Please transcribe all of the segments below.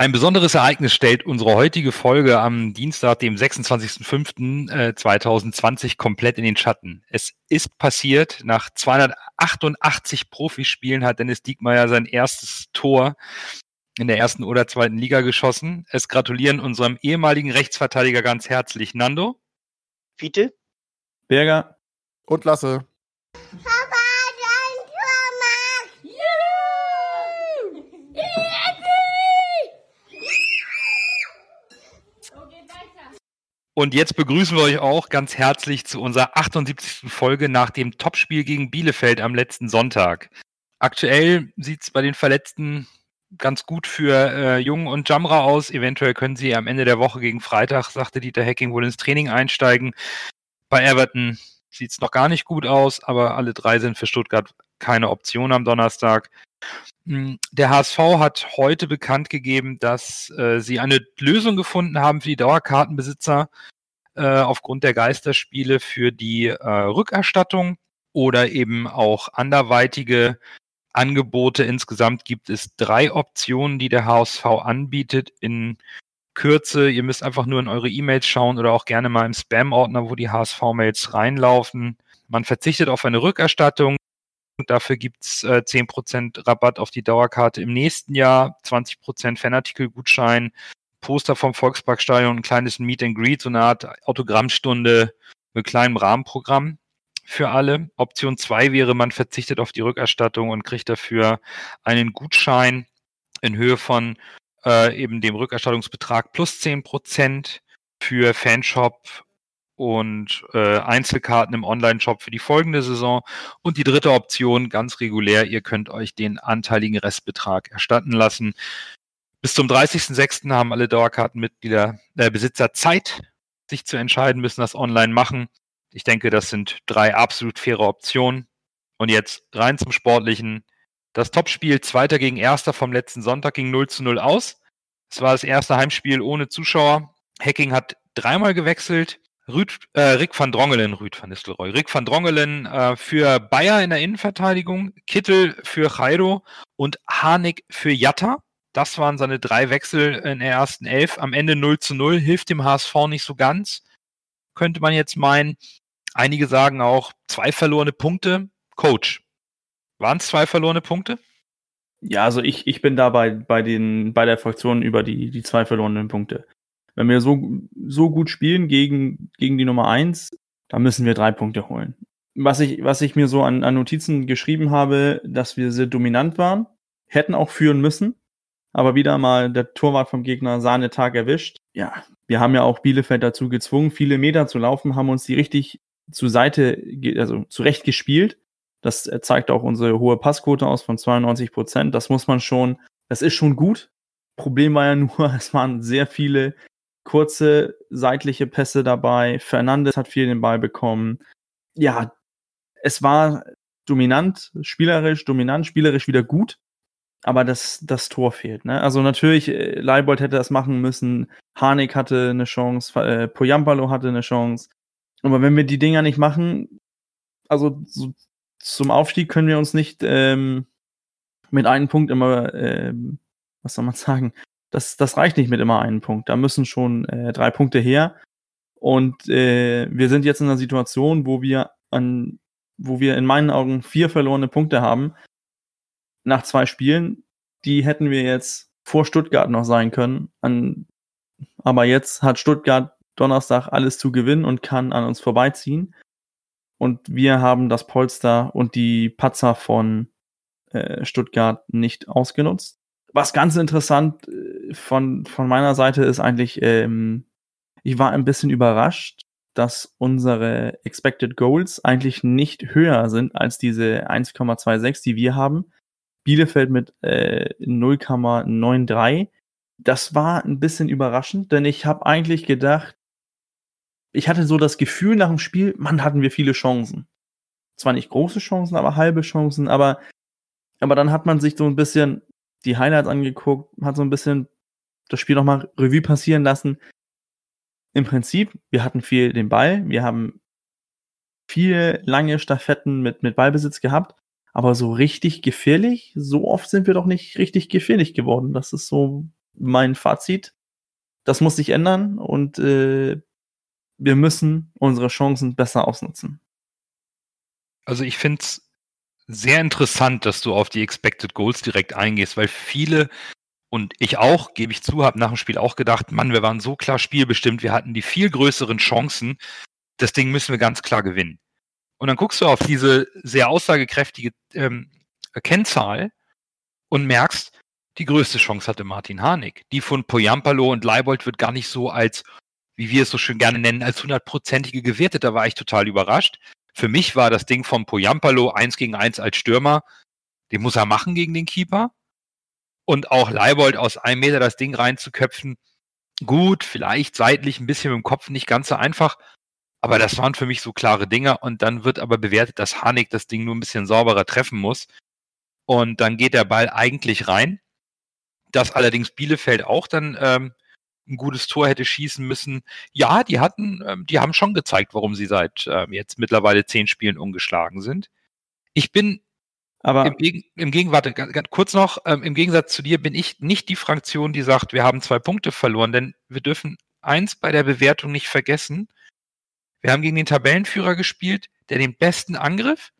Ein besonderes Ereignis stellt unsere heutige Folge am Dienstag, dem 26.05.2020 komplett in den Schatten. Es ist passiert, nach 288 Profispielen hat Dennis Diekmeyer sein erstes Tor in der ersten oder zweiten Liga geschossen. Es gratulieren unserem ehemaligen Rechtsverteidiger ganz herzlich Nando. Fiete. Berger. Und Lasse. Und jetzt begrüßen wir euch auch ganz herzlich zu unserer 78. Folge nach dem Topspiel gegen Bielefeld am letzten Sonntag. Aktuell sieht es bei den Verletzten ganz gut für äh, Jung und Jamra aus. Eventuell können sie am Ende der Woche gegen Freitag, sagte Dieter Hacking, wohl ins Training einsteigen. Bei Everton sieht es noch gar nicht gut aus, aber alle drei sind für Stuttgart keine Option am Donnerstag. Hm, der HSV hat heute bekannt gegeben, dass äh, sie eine Lösung gefunden haben für die Dauerkartenbesitzer äh, aufgrund der Geisterspiele für die äh, Rückerstattung oder eben auch anderweitige Angebote. Insgesamt gibt es drei Optionen, die der HSV anbietet in Kürze. Ihr müsst einfach nur in eure E-Mails schauen oder auch gerne mal im Spam-Ordner, wo die HSV-Mails reinlaufen. Man verzichtet auf eine Rückerstattung. Dafür gibt's äh, 10% Rabatt auf die Dauerkarte im nächsten Jahr, 20% Fanartikelgutschein, Poster vom Volksparkstadion, ein kleines Meet and Greet, so eine Art Autogrammstunde mit kleinem Rahmenprogramm für alle. Option 2 wäre, man verzichtet auf die Rückerstattung und kriegt dafür einen Gutschein in Höhe von äh, eben dem Rückerstattungsbetrag plus 10% für Fanshop und äh, Einzelkarten im Online-Shop für die folgende Saison. Und die dritte Option, ganz regulär, ihr könnt euch den anteiligen Restbetrag erstatten lassen. Bis zum 30.06. haben alle Dauerkartenmitglieder, äh, Besitzer Zeit, sich zu entscheiden, müssen das online machen. Ich denke, das sind drei absolut faire Optionen. Und jetzt rein zum Sportlichen. Das Topspiel Zweiter gegen Erster vom letzten Sonntag ging 0 zu 0 aus. Es war das erste Heimspiel ohne Zuschauer. Hacking hat dreimal gewechselt. Rüd, äh, Rick van Drongelen, Rüd van Nistelrooy, Rick van Drongelen äh, für Bayer in der Innenverteidigung, Kittel für Jairo und Harnik für Jatta. Das waren seine drei Wechsel in der ersten Elf. Am Ende 0 zu 0, hilft dem HSV nicht so ganz, könnte man jetzt meinen. Einige sagen auch, zwei verlorene Punkte. Coach, waren es zwei verlorene Punkte? Ja, also ich, ich bin da bei, bei, den, bei der Fraktion über die, die zwei verlorenen Punkte wenn wir so, so gut spielen gegen, gegen die Nummer eins, dann müssen wir drei Punkte holen. Was ich, was ich mir so an, an Notizen geschrieben habe, dass wir sehr dominant waren, hätten auch führen müssen, aber wieder mal der Torwart vom Gegner Sahnetag erwischt. Ja, wir haben ja auch Bielefeld dazu gezwungen, viele Meter zu laufen, haben uns die richtig zur Seite, also zurecht gespielt. Das zeigt auch unsere hohe Passquote aus von 92 Prozent. Das muss man schon, das ist schon gut. Problem war ja nur, es waren sehr viele kurze seitliche Pässe dabei. Fernandes hat viel den Ball bekommen. Ja, es war dominant, spielerisch, dominant, spielerisch wieder gut. Aber das, das Tor fehlt. Ne? Also natürlich, äh, Leibold hätte das machen müssen. Harnik hatte eine Chance, äh, Poyampalo hatte eine Chance. Aber wenn wir die Dinger nicht machen, also so, zum Aufstieg können wir uns nicht ähm, mit einem Punkt immer, ähm, was soll man sagen, das, das reicht nicht mit immer einem Punkt. Da müssen schon äh, drei Punkte her. Und äh, wir sind jetzt in einer Situation, wo wir an, wo wir in meinen Augen vier verlorene Punkte haben nach zwei Spielen. Die hätten wir jetzt vor Stuttgart noch sein können. An, aber jetzt hat Stuttgart Donnerstag alles zu gewinnen und kann an uns vorbeiziehen. Und wir haben das Polster und die Patzer von äh, Stuttgart nicht ausgenutzt was ganz interessant äh, von, von meiner Seite ist eigentlich, ähm, ich war ein bisschen überrascht, dass unsere Expected Goals eigentlich nicht höher sind als diese 1,26, die wir haben. Bielefeld mit äh, 0,93. Das war ein bisschen überraschend, denn ich habe eigentlich gedacht, ich hatte so das Gefühl nach dem Spiel, man hatten wir viele Chancen. Zwar nicht große Chancen, aber halbe Chancen, aber, aber dann hat man sich so ein bisschen die Highlights angeguckt, hat so ein bisschen das Spiel nochmal Revue passieren lassen. Im Prinzip, wir hatten viel den Ball, wir haben viele lange Staffetten mit, mit Ballbesitz gehabt, aber so richtig gefährlich, so oft sind wir doch nicht richtig gefährlich geworden. Das ist so mein Fazit. Das muss sich ändern und äh, wir müssen unsere Chancen besser ausnutzen. Also ich finde es sehr interessant, dass du auf die Expected Goals direkt eingehst, weil viele und ich auch, gebe ich zu, habe nach dem Spiel auch gedacht, Mann, wir waren so klar spielbestimmt, wir hatten die viel größeren Chancen, das Ding müssen wir ganz klar gewinnen. Und dann guckst du auf diese sehr aussagekräftige ähm, Kennzahl und merkst, die größte Chance hatte Martin Harnik. Die von Poyampalo und Leibold wird gar nicht so als, wie wir es so schön gerne nennen, als hundertprozentige gewertet. Da war ich total überrascht. Für mich war das Ding von Poyampalo eins gegen eins als Stürmer. Den muss er machen gegen den Keeper. Und auch Leibold aus einem Meter das Ding reinzuköpfen. Gut, vielleicht seitlich ein bisschen mit dem Kopf nicht ganz so einfach. Aber das waren für mich so klare Dinger. Und dann wird aber bewertet, dass Hanik das Ding nur ein bisschen sauberer treffen muss. Und dann geht der Ball eigentlich rein. Dass allerdings Bielefeld auch dann ähm, ein gutes Tor hätte schießen müssen. Ja, die hatten, ähm, die haben schon gezeigt, warum sie seit ähm, jetzt mittlerweile zehn Spielen ungeschlagen sind. Ich bin aber im, Gegen, im Gegenwart, kurz noch, ähm, im Gegensatz zu dir bin ich nicht die Fraktion, die sagt, wir haben zwei Punkte verloren, denn wir dürfen eins bei der Bewertung nicht vergessen. Wir haben gegen den Tabellenführer gespielt, der den besten Angriff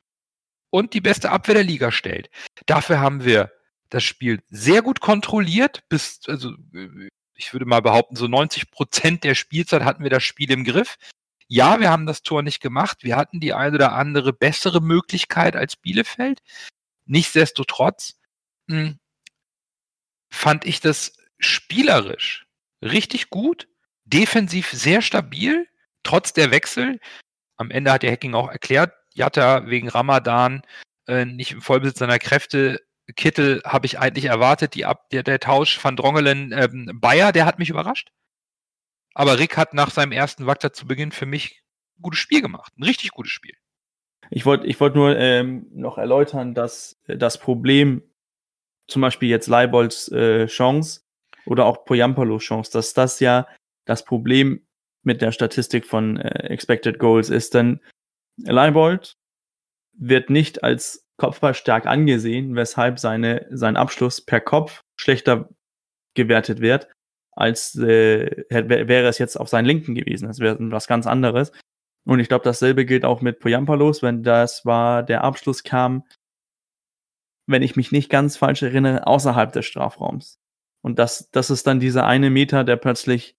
und die beste Abwehr der Liga stellt. Dafür haben wir das Spiel sehr gut kontrolliert, bis, also ich würde mal behaupten, so 90 Prozent der Spielzeit hatten wir das Spiel im Griff. Ja, wir haben das Tor nicht gemacht. Wir hatten die eine oder andere bessere Möglichkeit als Bielefeld. Nichtsdestotrotz mh, hm, fand ich das spielerisch richtig gut, defensiv sehr stabil trotz der Wechsel, am Ende hat der Hacking auch erklärt, Jatta wegen Ramadan äh, nicht im Vollbesitz seiner Kräfte. Kittel habe ich eigentlich erwartet, die Ab der, der Tausch von Drongelen ähm, Bayer, der hat mich überrascht. Aber Rick hat nach seinem ersten Wacker zu Beginn für mich ein gutes Spiel gemacht. Ein richtig gutes Spiel. Ich wollte ich wollt nur ähm, noch erläutern, dass das Problem, zum Beispiel jetzt Leibolds äh, Chance oder auch Poyampalo Chance, dass das ja das Problem mit der Statistik von äh, Expected Goals ist, denn Leibold wird nicht als Kopfball stark angesehen, weshalb seine, sein Abschluss per Kopf schlechter gewertet wird, als äh, wäre es jetzt auf seinen Linken gewesen. Das wäre was ganz anderes. Und ich glaube, dasselbe gilt auch mit Poyampalos, wenn das war, der Abschluss kam, wenn ich mich nicht ganz falsch erinnere, außerhalb des Strafraums. Und das, das ist dann dieser eine Meter, der plötzlich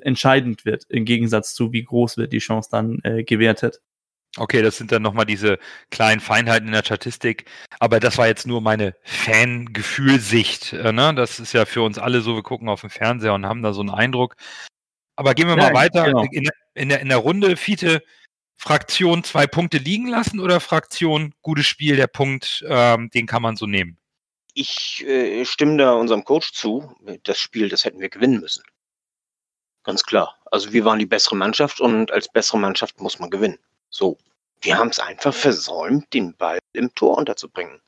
entscheidend wird, im Gegensatz zu wie groß wird die Chance dann äh, gewertet. Okay, das sind dann nochmal diese kleinen Feinheiten in der Statistik. Aber das war jetzt nur meine Fangefühlsicht. Äh, ne? Das ist ja für uns alle so, wir gucken auf den Fernseher und haben da so einen Eindruck. Aber gehen wir ja, mal weiter. Genau. In, in, der, in der Runde, Fiete, Fraktion zwei Punkte liegen lassen oder Fraktion gutes Spiel, der Punkt, ähm, den kann man so nehmen? Ich äh, stimme da unserem Coach zu. Das Spiel, das hätten wir gewinnen müssen. Ganz klar. Also wir waren die bessere Mannschaft und als bessere Mannschaft muss man gewinnen. So. Wir haben es einfach versäumt, den Ball im Tor unterzubringen.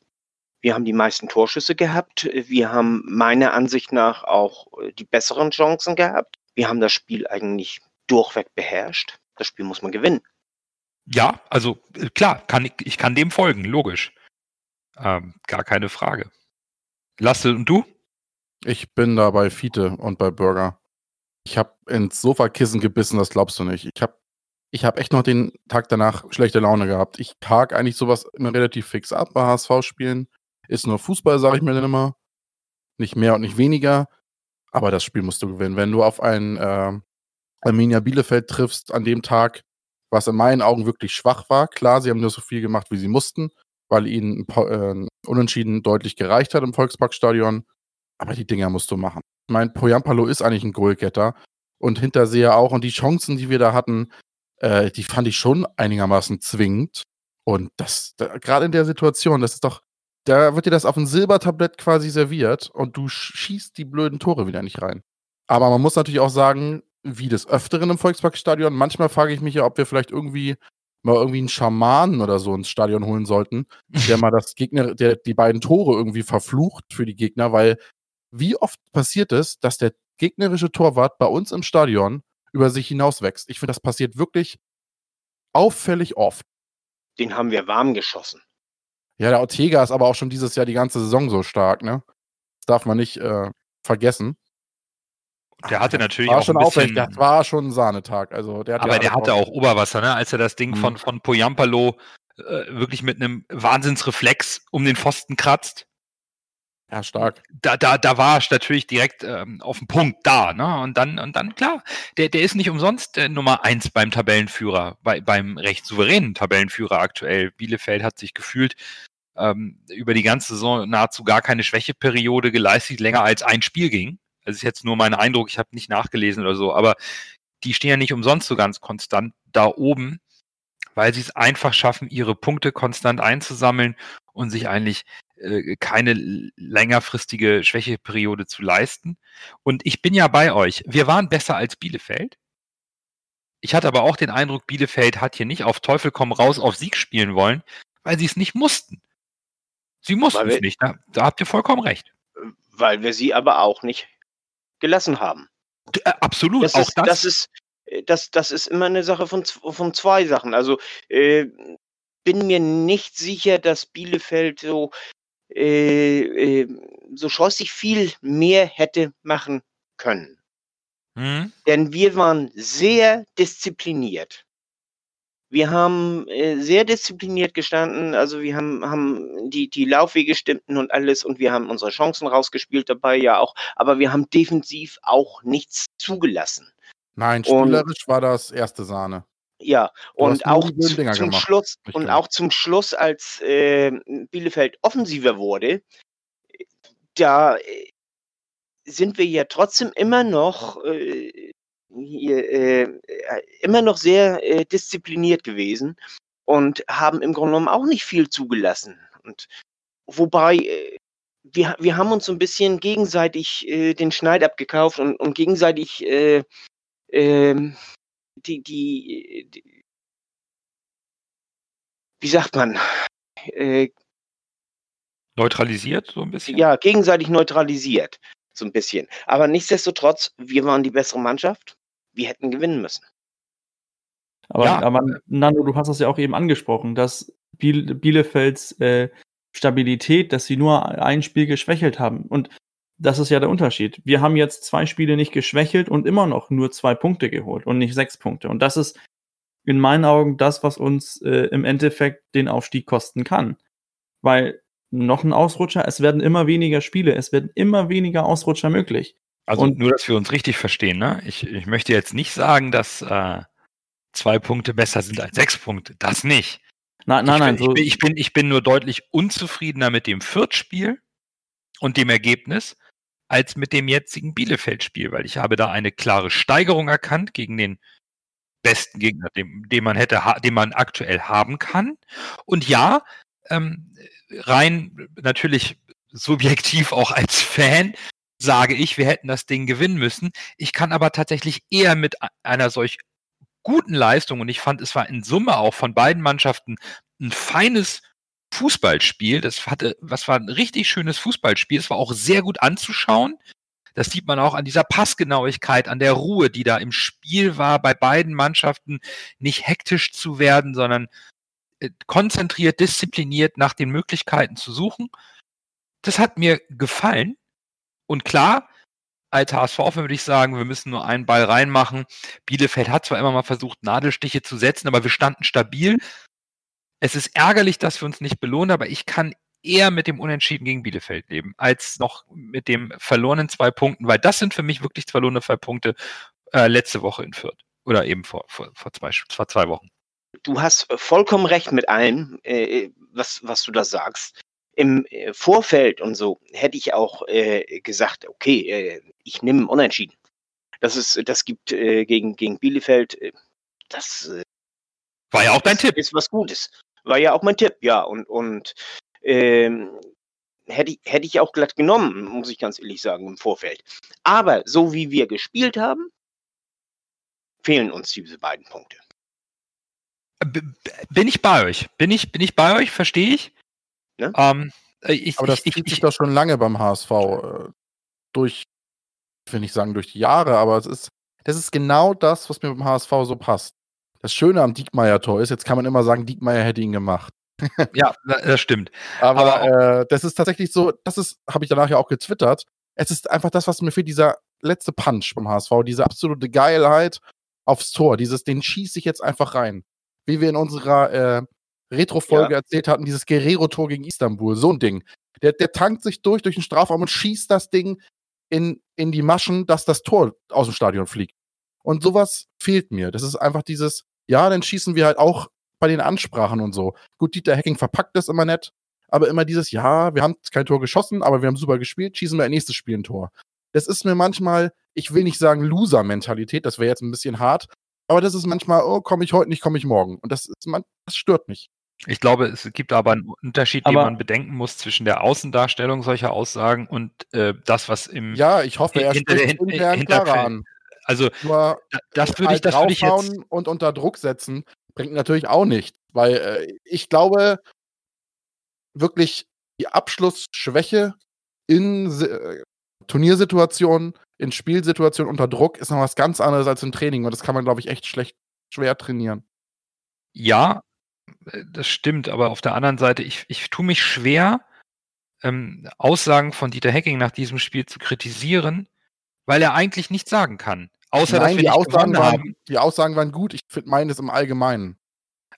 Wir haben die meisten Torschüsse gehabt. Wir haben meiner Ansicht nach auch äh, die besseren Chancen gehabt. Wir haben das Spiel eigentlich durchweg beherrscht. Das Spiel muss man gewinnen. Ja, also äh, klar, kann ich, ich kann dem folgen, logisch. Ähm, gar keine Frage. Lasse und du? Ich bin da bei Fiete und bei Burger. Ich habe ins Sofakissen gebissen, das glaubst du nicht. Ich habe ich hab echt noch den Tag danach schlechte Laune gehabt. Ich tag eigentlich sowas immer relativ fix ab bei HSV-Spielen. Ist nur Fußball, sage ich mir dann immer. Nicht mehr und nicht weniger. Aber das Spiel musst du gewinnen. Wenn du auf ein äh, Arminia Bielefeld triffst an dem Tag, was in meinen Augen wirklich schwach war. Klar, sie haben nur so viel gemacht, wie sie mussten, weil ihnen äh, Unentschieden deutlich gereicht hat im Volksparkstadion. Aber die Dinger musst du machen mein Poyampalo ist eigentlich ein Goalgetter und Hinterseher auch. Und die Chancen, die wir da hatten, äh, die fand ich schon einigermaßen zwingend. Und das, da, gerade in der Situation, das ist doch, da wird dir das auf ein Silbertablett quasi serviert und du schießt die blöden Tore wieder nicht rein. Aber man muss natürlich auch sagen, wie des Öfteren im Volksparkstadion. Manchmal frage ich mich ja, ob wir vielleicht irgendwie mal irgendwie einen Schamanen oder so ins Stadion holen sollten, der mal das Gegner, der die beiden Tore irgendwie verflucht für die Gegner, weil wie oft passiert es, dass der gegnerische Torwart bei uns im Stadion über sich hinaus wächst? Ich finde, das passiert wirklich auffällig oft. Den haben wir warm geschossen. Ja, der Ortega ist aber auch schon dieses Jahr die ganze Saison so stark, ne? Das darf man nicht äh, vergessen. Der hatte natürlich war auch schon ein aufrecht, bisschen, das war schon ein Sahnetag. Also der hat aber ja der hatte auch Oberwasser, ne? als er das Ding Mhm. von, von Poyampalo äh, wirklich mit einem Wahnsinnsreflex um den Pfosten kratzt. Ja, stark. Da, da, da war er natürlich direkt ähm, auf dem Punkt da, ne? Und dann, und dann, klar, der, der ist nicht umsonst äh, Nummer eins beim Tabellenführer, bei, beim recht souveränen Tabellenführer aktuell. Bielefeld hat sich gefühlt ähm, über die ganze Saison nahezu gar keine Schwächeperiode geleistet, länger als ein Spiel ging. Das ist jetzt nur mein Eindruck, ich habe nicht nachgelesen oder so, aber die stehen ja nicht umsonst so ganz konstant da oben, weil sie es einfach schaffen, ihre Punkte konstant einzusammeln und sich eigentlich äh, keine längerfristige Schwächeperiode zu leisten. Und ich bin ja bei euch. Wir waren besser als Bielefeld. Ich hatte aber auch den Eindruck, Bielefeld hat hier nicht auf Teufel komm raus auf Sieg spielen wollen, weil sie es nicht mussten. Sie mussten Weil es wir- nicht. Da, da habt ihr vollkommen recht. Weil wir sie aber auch nicht gelassen haben. Äh, absolut. Das auch ist, das ist, äh, das, das ist immer eine Sache von, von zwei Sachen. Also äh, bin mir nicht sicher, dass Bielefeld so, äh, äh, so scheußlich viel mehr hätte machen können. Hm? Denn wir waren sehr diszipliniert. Wir haben äh, sehr diszipliniert gestanden, also wir haben, haben die, die Laufwege stimmten und alles und wir haben unsere Chancen rausgespielt dabei ja auch, aber wir haben defensiv auch nichts zugelassen. Nein, Und- spielerisch war das erste Sahne. Ja, Du und auch zu, zum gemacht. Schluss Nicht und auch zum Schluss, als äh, Bielefeld offensiver wurde, da äh, sind wir ja trotzdem immer noch äh, hier, äh, immer noch sehr äh, diszipliniert gewesen und haben im Grunde genommen auch nicht viel zugelassen. Und wobei äh, wir, wir haben uns so ein bisschen gegenseitig den Schneid abgekauft und, und gegenseitig äh, ähm, die, die, die, wie sagt man, äh, Neutralisiert so ein bisschen. ja, gegenseitig neutralisiert, so ein bisschen. Aber nichtsdestotrotz, wir waren die bessere Mannschaft. Wir hätten gewinnen müssen. Aber, Ja. aber Nando, du hast das ja auch eben angesprochen, dass Biel Bielefelds äh, Stabilität, dass sie nur ein Spiel geschwächelt haben. Und das ist ja der Unterschied. Wir haben jetzt zwei Spiele nicht geschwächelt und immer noch nur zwei Punkte geholt und nicht sechs Punkte. Und das ist in meinen Augen das, was uns äh, im Endeffekt den Aufstieg kosten kann. Weil noch ein Ausrutscher, es werden immer weniger Spiele, es werden immer weniger Ausrutscher möglich. Also Und- nur, dass wir uns richtig verstehen. Ne? Ich, ich möchte jetzt nicht sagen, dass äh, zwei Punkte besser sind als sechs Punkte. Das nicht. Nein, nein, ich, nein. So, ich, bin, ich, bin, ich bin nur deutlich unzufriedener mit dem Fürth-Spiel und dem Ergebnis als mit dem jetzigen Bielefeld-Spiel, weil ich habe da eine klare Steigerung erkannt gegen den besten Gegner, den, den man hätte, den man aktuell haben kann. Und ja, ähm, rein natürlich subjektiv auch als Fan sage ich, wir hätten das Ding gewinnen müssen. Ich kann aber tatsächlich eher mit einer solch guten Leistung und ich fand, es war in Summe auch von beiden Mannschaften ein feines Fußballspiel. Das hatte, was war ein richtig schönes Fußballspiel. Es war auch sehr gut anzuschauen. Das sieht man auch an dieser Passgenauigkeit, an der Ruhe, die da im Spiel war, bei beiden Mannschaften nicht hektisch zu werden, sondern äh, konzentriert, diszipliniert nach den Möglichkeiten zu suchen. Das hat mir gefallen. Und klar, als HSV würde ich sagen, wir müssen nur einen Ball reinmachen. Bielefeld hat zwar immer mal versucht, Nadelstiche zu setzen, aber wir standen stabil. Es ist ärgerlich, dass wir uns nicht belohnen, aber ich kann eher mit dem Unentschieden gegen Bielefeld leben, als noch mit dem verlorenen zwei Punkten, weil das sind für mich wirklich verlorene zwei Punkte äh, letzte Woche in Fürth. Oder eben vor, vor, vor, zwei, vor zwei Wochen. Du hast vollkommen recht mit allem, äh, was, was du da sagst. Im äh, Vorfeld und so hätte ich auch äh, gesagt, okay, äh, ich nehme Unentschieden. Das ist, das gibt äh, gegen, gegen Bielefeld, äh, das äh, War ja auch dein Tipp. ist was Gutes. War ja auch mein Tipp, ja. Und, und ähm, hätte, ich, hätte ich auch glatt genommen, muss ich ganz ehrlich sagen, im Vorfeld. Aber so wie wir gespielt haben, fehlen uns diese beiden Punkte. Bin ich bei euch? Bin ich, bin ich bei euch? Verstehe ich? Ne? Ähm, äh, ich, Aber das ich, zieht ich, sich doch schon lange beim HSV äh, durch, ich will nicht sagen durch die Jahre, aber es ist, das ist genau das, was mir beim HSV so passt. Das Schöne am Diekmeyer-Tor ist, jetzt kann man immer sagen, Diekmeyer hätte ihn gemacht. ja, das stimmt. Aber, äh, das ist tatsächlich so, das ist, habe ich danach ja auch getwittert. Es ist einfach das, was mir fehlt, dieser letzte Punch beim HSV, diese absolute Geilheit aufs Tor, dieses, den schieße ich jetzt einfach rein. Wie wir in unserer äh, Retro-Folge Ja. erzählt hatten, dieses Guerrero-Tor gegen Istanbul, so ein Ding. Der, der tankt sich durch, durch den Strafraum und schießt das Ding in, in die Maschen, dass das Tor aus dem Stadion fliegt. Und sowas fehlt mir. Das ist einfach dieses, ja, dann schießen wir halt auch bei den Ansprachen und so. Gut, Dieter Hacking verpackt das immer nett, aber immer dieses, ja, wir haben kein Tor geschossen, aber wir haben super gespielt, schießen wir ein nächstes Spiel ein Tor. Das ist mir manchmal, ich will nicht sagen Loser-Mentalität, das wäre jetzt ein bisschen hart, aber das ist manchmal, oh, komme ich heute nicht, komme ich morgen. Und das, ist, man, das stört mich. Ich glaube, es gibt aber einen Unterschied, den Aber- man bedenken muss zwischen der Außendarstellung solcher Aussagen und äh, das, was im. Ja, ich hoffe, er Hinter spricht hin- intern hinter- klarer an. Also, Nur da- das würde ich, halt das würde ich jetzt. und unter Druck setzen bringt natürlich auch nichts, weil äh, ich glaube wirklich die Abschlussschwäche in äh, Turniersituationen, in Spielsituationen unter Druck ist noch was ganz anderes als im Training und das kann man glaube ich echt schlecht schwer trainieren. Ja, äh, das stimmt, aber auf der anderen Seite, ich, ich tue mich schwer, ähm, Aussagen von Dieter Hecking nach diesem Spiel zu kritisieren, weil er eigentlich nichts sagen kann. Außer dass Nein, wir die nicht Aussagen, waren, haben. die Aussagen waren gut, ich finde meines im Allgemeinen.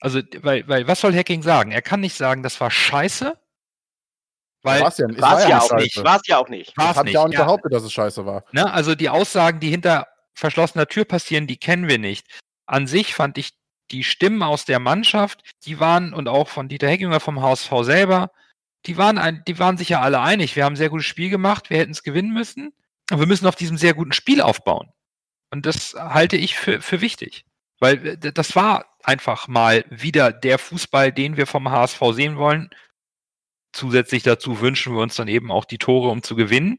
Also, weil, weil, was soll Hacking sagen? Er kann nicht sagen, das war scheiße. Weil, War's ja, es War es ja auch nicht. War es ja auch nicht. War's nicht, ja auch nicht ja. behauptet, dass es scheiße war. ne, also die Aussagen, die hinter verschlossener Tür passieren, die kennen wir nicht. An sich fand ich die Stimmen aus der Mannschaft, die waren, und auch von Dieter Heckinger vom HSV selber, die waren, ein, die waren sich ja alle einig. Wir haben ein sehr gutes Spiel gemacht, wir hätten es gewinnen müssen. Und wir müssen auf diesem sehr guten Spiel aufbauen. Und das halte ich für, für wichtig. Weil äh, das war einfach mal wieder der Fußball, den wir vom HSV sehen wollen. Zusätzlich dazu wünschen wir uns dann eben auch die Tore, um zu gewinnen.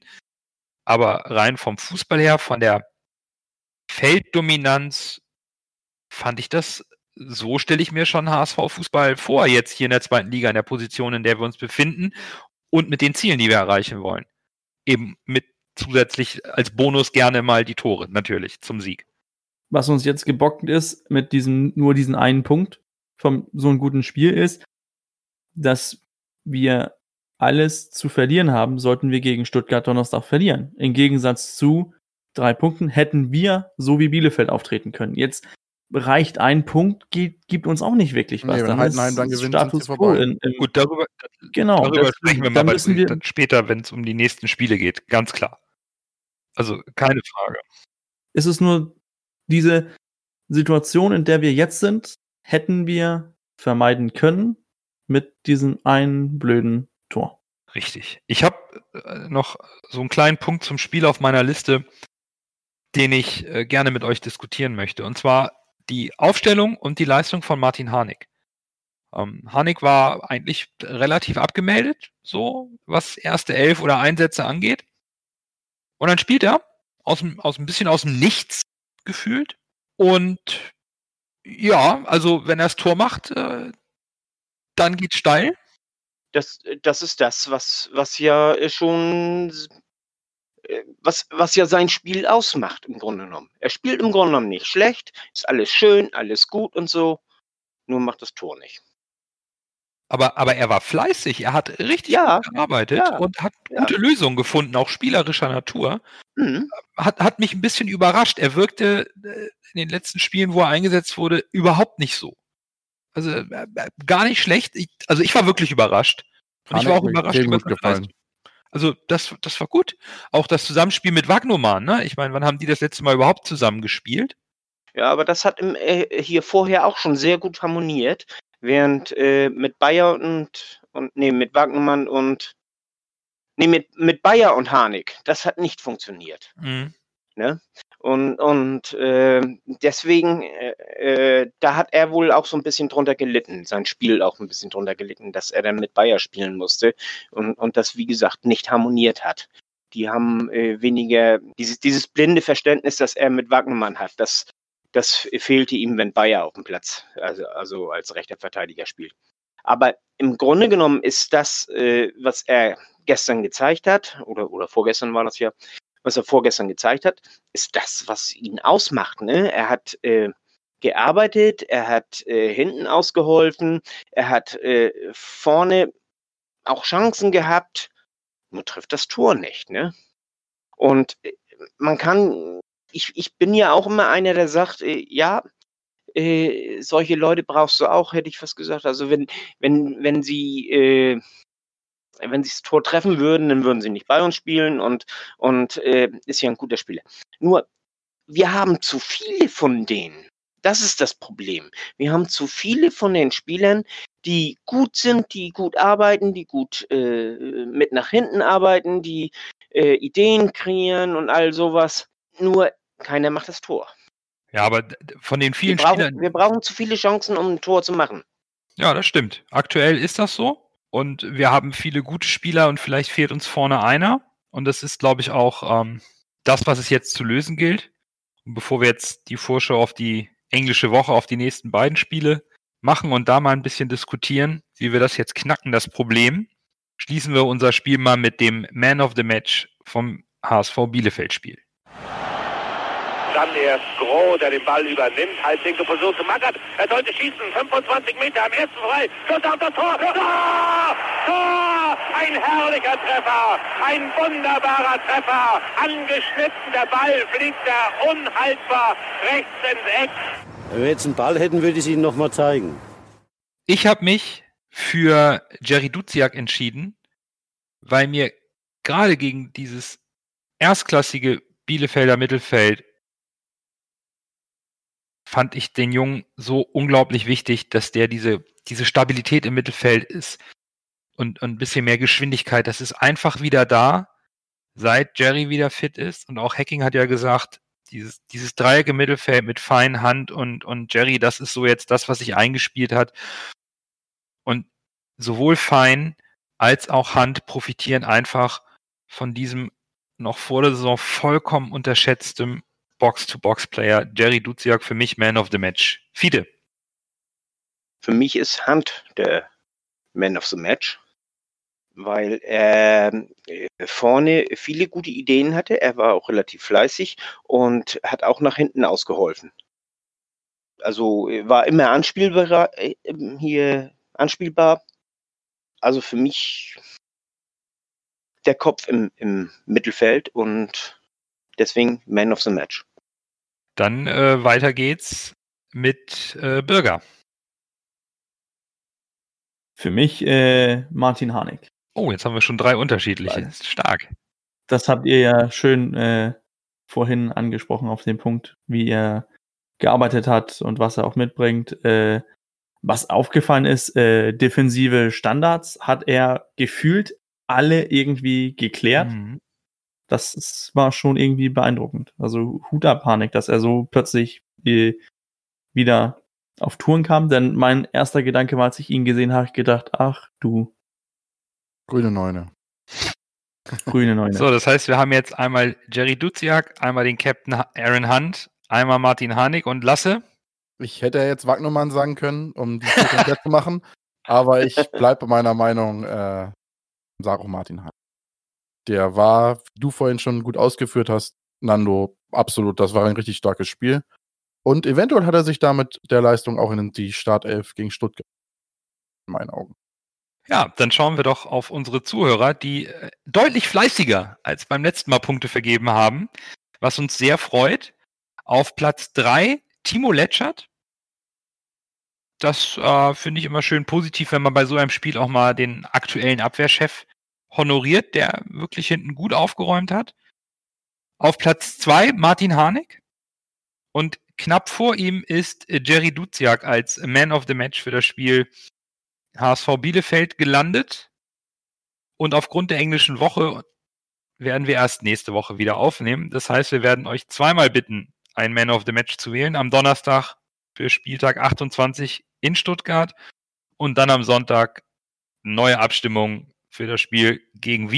Aber rein vom Fußball her, von der Felddominanz, fand ich das, so stelle ich mir schon HSV-Fußball vor, jetzt hier in der zweiten Liga, in der Position, in der wir uns befinden und mit den Zielen, die wir erreichen wollen. Eben mit zusätzlich als Bonus gerne mal die Tore, natürlich, zum Sieg. was uns jetzt gebockt ist mit diesem, nur diesen einen Punkt vom so einem guten Spiel ist, dass wir alles zu verlieren haben, sollten wir gegen Stuttgart Donnerstag verlieren. Im Gegensatz zu drei Punkten hätten wir so wie Bielefeld auftreten können. Jetzt reicht ein Punkt, geht, gibt uns auch nicht wirklich was. Nee, wenn Heidenheim dann ist gewinnt, Status quo. vorbei. In, in, Gut, darüber, genau, darüber deswegen, sprechen wir mal dann bei, müssen wir, dann später, wenn es um die nächsten Spiele geht, ganz klar. Also keine Frage. ist es nur diese Situation, in der wir jetzt sind, hätten wir vermeiden können mit diesem einen blöden Tor. Richtig. Ich habe äh, noch so einen kleinen Punkt zum Spiel auf meiner Liste, den ich äh, gerne mit euch diskutieren möchte. Und zwar die Aufstellung und die Leistung von Martin Harnik. Ähm, Harnik war eigentlich relativ abgemeldet, so was erste Elf oder Einsätze angeht. Und dann spielt er aus, aus ein bisschen aus dem Nichts gefühlt. Und ja, also wenn er das Tor macht, äh, dann geht's steil. Das, das ist das, was, was ja äh, schon, äh, was, was ja sein Spiel ausmacht, im Grunde genommen. Er spielt im Grunde genommen nicht schlecht, ist alles schön, alles gut und so, nur macht das Tor nicht. Aber, aber er war fleißig, er hat richtig Ja, gut gearbeitet ja, und hat ja. gute Lösungen gefunden, auch spielerischer Natur. Mhm. Hat, hat mich ein bisschen überrascht. Er wirkte äh, in den letzten Spielen, wo er eingesetzt wurde, überhaupt nicht so. Also äh, äh, gar nicht schlecht. Ich, also ich war wirklich überrascht. Und ich war auch überrascht über gefallen. Also das, das war gut. Auch das Zusammenspiel mit Wagnumann, ne? Ich meine, wann haben die das letzte Mal überhaupt zusammen gespielt? Ja, aber das hat im, äh, hier vorher auch schon sehr gut harmoniert, während äh, mit Bayer und, und nee, mit Wagnermann und nee, mit, mit Bayer und Harnik, das hat nicht funktioniert. Mhm. Ne? Und, und äh, deswegen, äh, äh, da hat er wohl auch so ein bisschen drunter gelitten, sein Spiel auch ein bisschen drunter gelitten, dass er dann mit Bayer spielen musste und, und das, wie gesagt, nicht harmoniert hat. Die haben äh, weniger, dieses, dieses blinde Verständnis, das er mit Wagnermann hat, das, Das fehlte ihm, wenn Bayer auf dem Platz, also, also als rechter Verteidiger spielt. Aber im Grunde genommen ist das, äh, was er gestern gezeigt hat, oder, oder vorgestern war das ja, was er vorgestern gezeigt hat, ist das, was ihn ausmacht. Ne? Er hat äh, gearbeitet, er hat äh, hinten ausgeholfen, er hat äh, vorne auch Chancen gehabt, nur trifft das Tor nicht. Ne? Und äh, man kann, ich, ich bin ja auch immer einer, der sagt, äh, ja, äh, solche Leute brauchst du auch, hätte ich fast gesagt. Also wenn, wenn, wenn sie äh, wenn sie das Tor treffen würden, dann würden sie nicht bei uns spielen und, und äh, ist ja ein guter Spieler. Nur, wir haben zu viele von denen. Das ist das Problem. Wir haben zu viele von den Spielern, die gut sind, die gut arbeiten, die gut äh, mit nach hinten arbeiten, die äh, Ideen kreieren und all sowas. Nur keiner macht das Tor. Ja, aber von den vielen wir brauchen, Spielern. Wir brauchen zu viele Chancen, um ein Tor zu machen. Ja, das stimmt. Aktuell ist das so. Und wir haben viele gute Spieler und vielleicht fehlt uns vorne einer. Und das ist, glaube ich, auch ähm, das, was es jetzt zu lösen gilt. Und bevor wir jetzt die Vorschau auf die englische Woche, auf die nächsten beiden Spiele machen und da mal ein bisschen diskutieren, wie wir das jetzt knacken, das Problem, schließen wir unser Spiel mal mit dem Man of the Match vom HSV Bielefeld-Spiel. Dann erst Groh, der den Ball übernimmt, halblinke Position zu Mackert. Er sollte schießen, 25 Meter am ersten frei. Schuss auf das Tor. Tor! Tor! Ein herrlicher Treffer, ein wunderbarer Treffer. Angeschnitten, der Ball fliegt da unhaltbar rechts ins Eck. Wenn wir jetzt einen Ball hätten, würde ich es Ihnen nochmal zeigen. Ich habe mich für Jerry Duziak entschieden, weil mir gerade gegen dieses erstklassige Bielefelder Mittelfeld fand ich den Jungen so unglaublich wichtig, dass der diese, diese Stabilität im Mittelfeld ist und, und ein bisschen mehr Geschwindigkeit. Das ist einfach wieder da, seit Jerry wieder fit ist. Und auch Hacking hat ja gesagt, dieses, dieses Dreieck im Mittelfeld mit Fein, Hand und, und Jerry, das ist so jetzt das, was sich eingespielt hat. Und sowohl Fein als auch Hand profitieren einfach von diesem noch vor der Saison vollkommen unterschätztem Box-to-Box-Player. Jerry Duziak für mich Man of the Match. Fide. Für mich ist Hunt der Man of the Match, weil er äh, vorne viele gute Ideen hatte. Er war auch relativ fleißig und hat auch nach hinten ausgeholfen. Also äh, war immer anspielbar, äh, hier anspielbar. Also für mich der Kopf im, im Mittelfeld und deswegen Man of the Match. Dann äh, weiter geht's mit äh, Bürger. Für mich äh, Martin Harnik. Oh, jetzt haben wir schon drei unterschiedliche. Weil- Das ist stark. Das habt ihr ja schön äh, vorhin angesprochen auf den Punkt, wie er gearbeitet hat und was er auch mitbringt. Äh, was aufgefallen ist, äh, defensive Standards hat er gefühlt alle irgendwie geklärt. Mhm. Das ist, war schon irgendwie beeindruckend. Also Hut ab, Panik, dass er so plötzlich äh, wieder auf Touren kam. Denn mein erster Gedanke war, als ich ihn gesehen habe, ich gedacht, ach du Grüne Neune. grüne Neune. So, das heißt, wir haben jetzt einmal Jerry Duziak, einmal den Captain Aaron Hunt, einmal Martin Harnik und Lasse. Ich hätte ja jetzt Wagnermann sagen können, um die komplett zu machen. Aber ich bleibe bei meiner Meinung, äh, sag auch Martin Hahn. Der war, wie du vorhin schon gut ausgeführt hast, Nando, absolut, das war ein richtig starkes Spiel. Und eventuell hat er sich damit der Leistung auch in die Startelf gegen Stuttgart. In meinen Augen. Ja, dann schauen wir doch auf unsere Zuhörer, die äh, deutlich fleißiger als beim letzten Mal Punkte vergeben haben, was uns sehr freut. Auf Platz drei Timo Letschert. Das äh, finde ich immer schön positiv, wenn man bei so einem Spiel auch mal den aktuellen Abwehrchef honoriert, der wirklich hinten gut aufgeräumt hat. Auf Platz zwei Martin Harnik. Und knapp vor ihm ist äh, Jerry Duziak als Man of the Match für das Spiel HSV Bielefeld gelandet. Und aufgrund der englischen Woche werden wir erst nächste Woche wieder aufnehmen. Das heißt, wir werden euch zweimal bitten, ein Man of the Match zu wählen. Am Donnerstag für Spieltag 28 in Stuttgart und dann am Sonntag neue Abstimmung für das Spiel gegen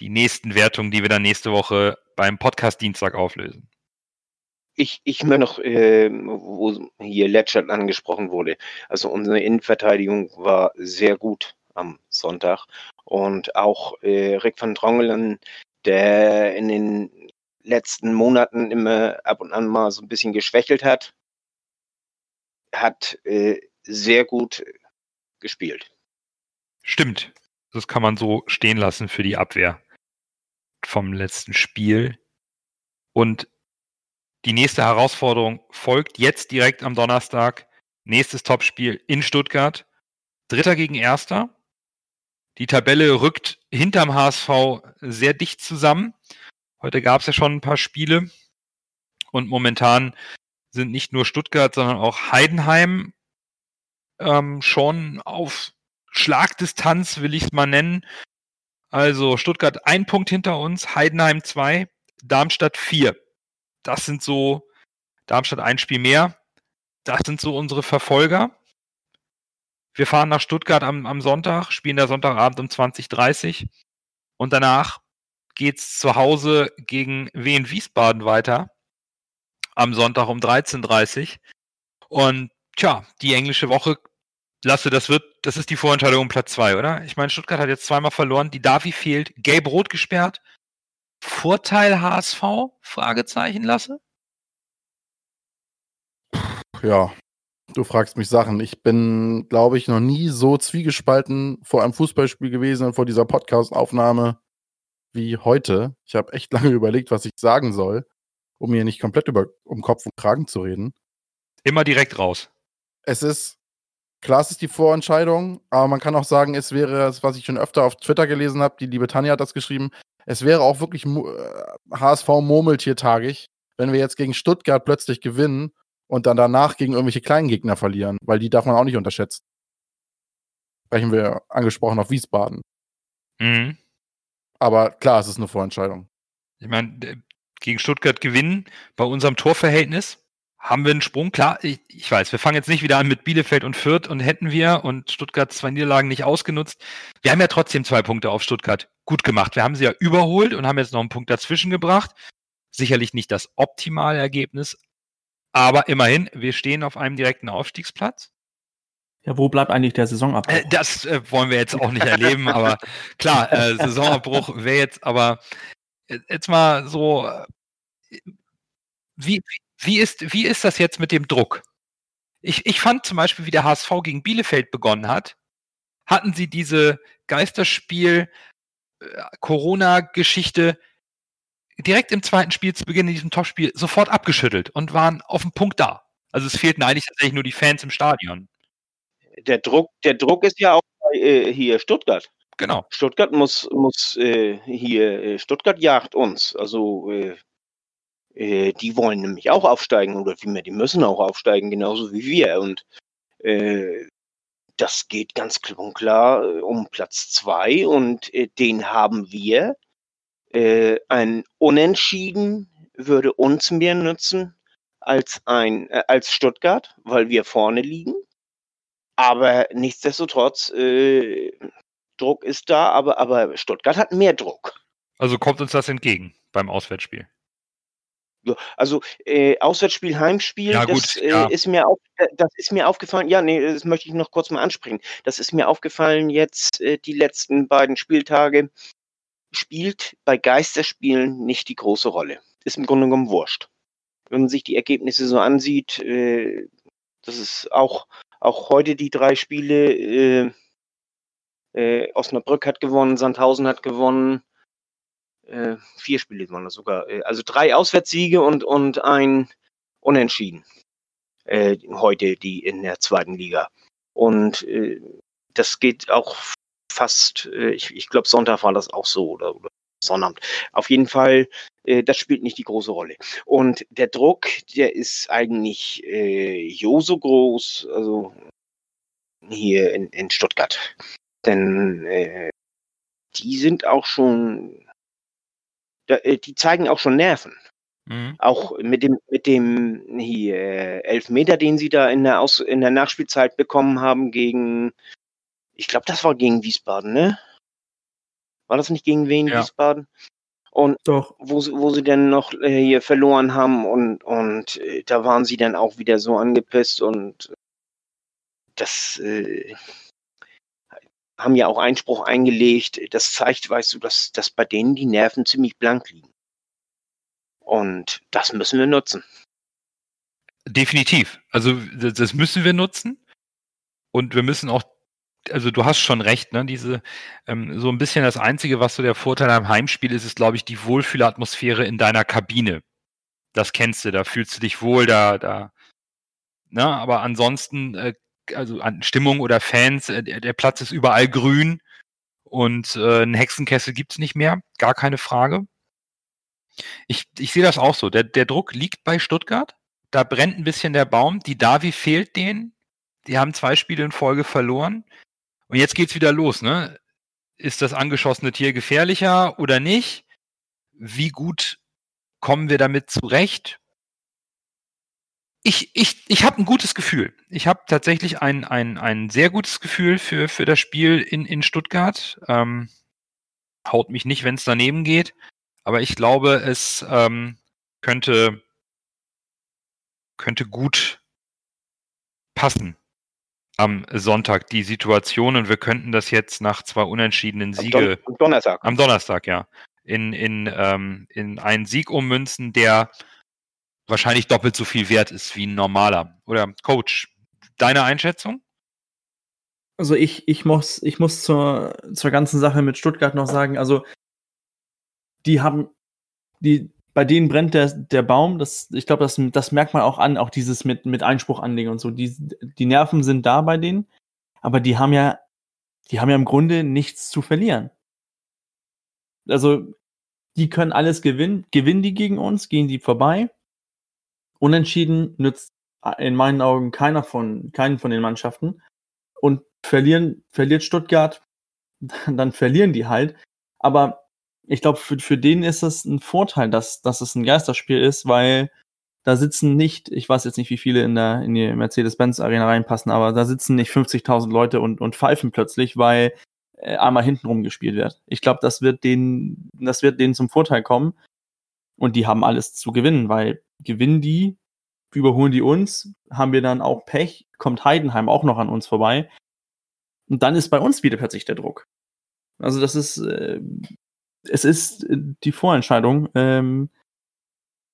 die nächsten Wertungen, die wir dann nächste Woche beim Podcast Dienstag auflösen. Ich, ich mir noch, äh, wo hier Letschert angesprochen wurde. Also unsere Innenverteidigung war sehr gut am Sonntag. Und auch äh, Rick van Drongelen, der in den letzten Monaten immer ab und an mal so ein bisschen geschwächelt hat, hat äh, sehr gut gespielt. Stimmt. Das kann man so stehen lassen für die Abwehr vom letzten Spiel. Und die nächste Herausforderung folgt jetzt direkt am Donnerstag. Nächstes Topspiel in Stuttgart. Dritter gegen Erster. Die Tabelle rückt hinterm HSV sehr dicht zusammen. Heute gab es ja schon ein paar Spiele. Und momentan sind nicht nur Stuttgart, sondern auch Heidenheim ähm, schon auf Schlagdistanz, will ich es mal nennen. Also Stuttgart ein Punkt hinter uns, Heidenheim zwei, Darmstadt vier. Das sind so, Darmstadt ein Spiel mehr. Das sind so unsere Verfolger. Wir fahren nach Stuttgart am, am Sonntag, spielen da Sonntagabend um 20.30 und danach geht's zu Hause gegen Wien Wiesbaden weiter am Sonntag um 13.30 Und tja, die englische Woche, Lasse, das wird, das ist die Vorentscheidung um Platz zwei, oder? Ich meine, Stuttgart hat jetzt zweimal verloren, die Davi fehlt, gelb-rot gesperrt. Vorteil HSV? Fragezeichen, Lasse? Ja, du fragst mich Sachen. Ich bin, glaube ich, noch nie so zwiegespalten vor einem Fußballspiel gewesen und vor dieser Podcast-Aufnahme wie heute. Ich habe echt lange überlegt, was ich sagen soll, um mir nicht komplett über, um Kopf und Kragen zu reden. Immer direkt raus. Es ist, klar, es ist die Vorentscheidung, aber man kann auch sagen, es wäre das, was ich schon öfter auf Twitter gelesen habe, die liebe Tanja hat das geschrieben, es wäre auch wirklich äh, HSV Murmeltiertagig, wenn wir jetzt gegen Stuttgart plötzlich gewinnen und dann danach gegen irgendwelche kleinen Gegner verlieren, weil die darf man auch nicht unterschätzen. Sprechen wir angesprochen auf Wiesbaden. Mhm. Aber klar, es ist eine Vorentscheidung. Ich meine, gegen Stuttgart gewinnen bei unserem Torverhältnis haben wir einen Sprung. Klar, ich, ich, weiß, wir fangen jetzt nicht wieder an mit Bielefeld und Fürth und hätten wir und Stuttgart zwei Niederlagen nicht ausgenutzt. Wir haben ja trotzdem zwei Punkte auf Stuttgart gut gemacht. Wir haben sie ja überholt und haben jetzt noch einen Punkt dazwischen gebracht. Sicherlich nicht das optimale Ergebnis, aber immerhin, wir stehen auf einem direkten Aufstiegsplatz. Ja, wo bleibt eigentlich der Saisonabbruch? Äh, das äh, wollen wir jetzt auch nicht erleben, aber klar, äh, Saisonabbruch wäre jetzt aber jetzt mal so, äh, wie, wie, ist, wie ist das jetzt mit dem Druck? Ich, ich fand zum Beispiel, wie der HSV gegen Bielefeld begonnen hat, hatten sie diese Geisterspiel äh, Corona-Geschichte direkt im zweiten Spiel zu Beginn in diesem Topspiel sofort abgeschüttelt und waren auf dem Punkt da. Also es fehlten eigentlich tatsächlich nur die Fans im Stadion der Druck, der Druck ist ja auch bei, äh, hier Stuttgart. Genau. Stuttgart muss, muss äh, hier, äh, Stuttgart jagt uns. Also äh, äh, die wollen nämlich auch aufsteigen oder vielmehr, die müssen auch aufsteigen, genauso wie wir. Und äh, das geht ganz klipp und klar um Platz zwei und den haben wir. ein Unentschieden würde uns mehr nützen als ein als Stuttgart, weil wir vorne liegen. Aber nichtsdestotrotz, äh, Druck ist da, aber, aber Stuttgart hat mehr Druck. Also kommt uns das entgegen beim Auswärtsspiel. Also äh, Auswärtsspiel, Heimspiel, ja, das, gut, ja. äh, ist mir auf, äh, das ist mir aufgefallen. Ja, nee, das möchte ich noch kurz mal ansprechen. Das ist mir aufgefallen jetzt äh, die letzten beiden Spieltage. Spielt bei Geisterspielen nicht die große Rolle. Ist im Grunde genommen wurscht. Wenn man sich die Ergebnisse so ansieht, äh, das ist auch auch heute die drei Spiele. Äh, äh, Osnabrück hat gewonnen, Sandhausen hat gewonnen. Äh, vier Spiele waren das sogar. Äh, also drei Auswärtssiege und, und ein Unentschieden. Äh, heute die in der zweiten Liga. Und äh, das geht auch fast, ich, ich glaube, Sonntag war das auch so oder, oder Sonnabend. Auf jeden Fall, äh, das spielt nicht die große Rolle. Und der Druck, der ist eigentlich äh, jo so groß, also hier in, in Stuttgart. Denn äh, die sind auch schon, da, äh, die zeigen auch schon Nerven. Mhm. Auch mit dem, mit dem hier äh, Elfmeter, den sie da in der, Aus in der Nachspielzeit bekommen haben gegen, ich glaube, das war gegen Wiesbaden, ne? War das nicht gegen wen, Ja. Wiesbaden? Und Doch. wo, sie- wo sie dann noch äh, hier verloren haben und, und äh, da waren sie dann auch wieder so angepisst und das äh, haben ja auch Einspruch eingelegt. Das zeigt, weißt du, dass, dass bei denen die Nerven ziemlich blank liegen. Und das müssen wir nutzen. Definitiv. Also das, müssen wir nutzen. Und wir müssen auch, also du hast schon recht, ne? Diese, ähm, so ein bisschen das Einzige, was so der Vorteil am Heimspiel ist, ist, glaube ich, die Wohlfühlatmosphäre in deiner Kabine. Das kennst du, da fühlst du dich wohl, da, da. Ne? Aber ansonsten, äh, also an Stimmung oder Fans, äh, der, Platz ist überall grün und äh, einen Hexenkessel gibt's nicht mehr, gar keine Frage. Ich, ich sehe das auch so. Der, der Druck liegt bei Stuttgart da brennt ein bisschen der Baum. Die Davi fehlt denen. Die haben zwei Spiele in Folge verloren. Und jetzt geht's wieder los, ne? Ist das angeschossene Tier gefährlicher oder nicht? Wie gut kommen wir damit zurecht? Ich, ich, ich habe ein gutes Gefühl. Ich habe tatsächlich ein, ein, ein sehr gutes Gefühl für, für das Spiel in, in Stuttgart. Ähm, haut mich nicht, wenn es daneben geht. Aber ich glaube, es ähm, könnte, könnte gut passen am Sonntag die Situation und wir könnten das jetzt nach zwei unentschiedenen Am, Siege Don am Donnerstag. am Donnerstag, ja, in, in, ähm, in einen Sieg ummünzen, der wahrscheinlich doppelt so viel wert ist wie ein normaler. Oder Coach, deine Einschätzung? Also ich, ich muss, ich muss zur, zur ganzen Sache mit Stuttgart noch sagen, also die haben, die, bei denen brennt der, der Baum, das, ich glaube, das, das merkt man auch an, auch dieses mit, mit Einspruch anlegen und so. Die, die Nerven sind da bei denen, aber die haben ja, die haben ja im Grunde nichts zu verlieren. Also, die können alles gewinnen, gewinnen die gegen uns, gehen die vorbei. Unentschieden nützt in meinen Augen keiner von, keinen von den Mannschaften. Und verlieren, verliert Stuttgart, dann verlieren die halt. Aber ich glaube, für, für den ist es ein Vorteil, dass, dass es ein Geisterspiel ist, weil da sitzen nicht, ich weiß jetzt nicht, wie viele in der in die Mercedes-Benz-Arena reinpassen, aber da sitzen nicht 50.000 Leute und, und pfeifen plötzlich, weil äh, einmal hintenrum gespielt wird. Ich glaube, das wird denen, das wird denen zum Vorteil kommen. Und die haben alles zu gewinnen, weil gewinnen die, überholen die uns, haben wir dann auch Pech, kommt Heidenheim auch noch an uns vorbei. Und dann ist bei uns wieder plötzlich der Druck. Also das ist, äh, es ist äh, die Vorentscheidung. Ähm,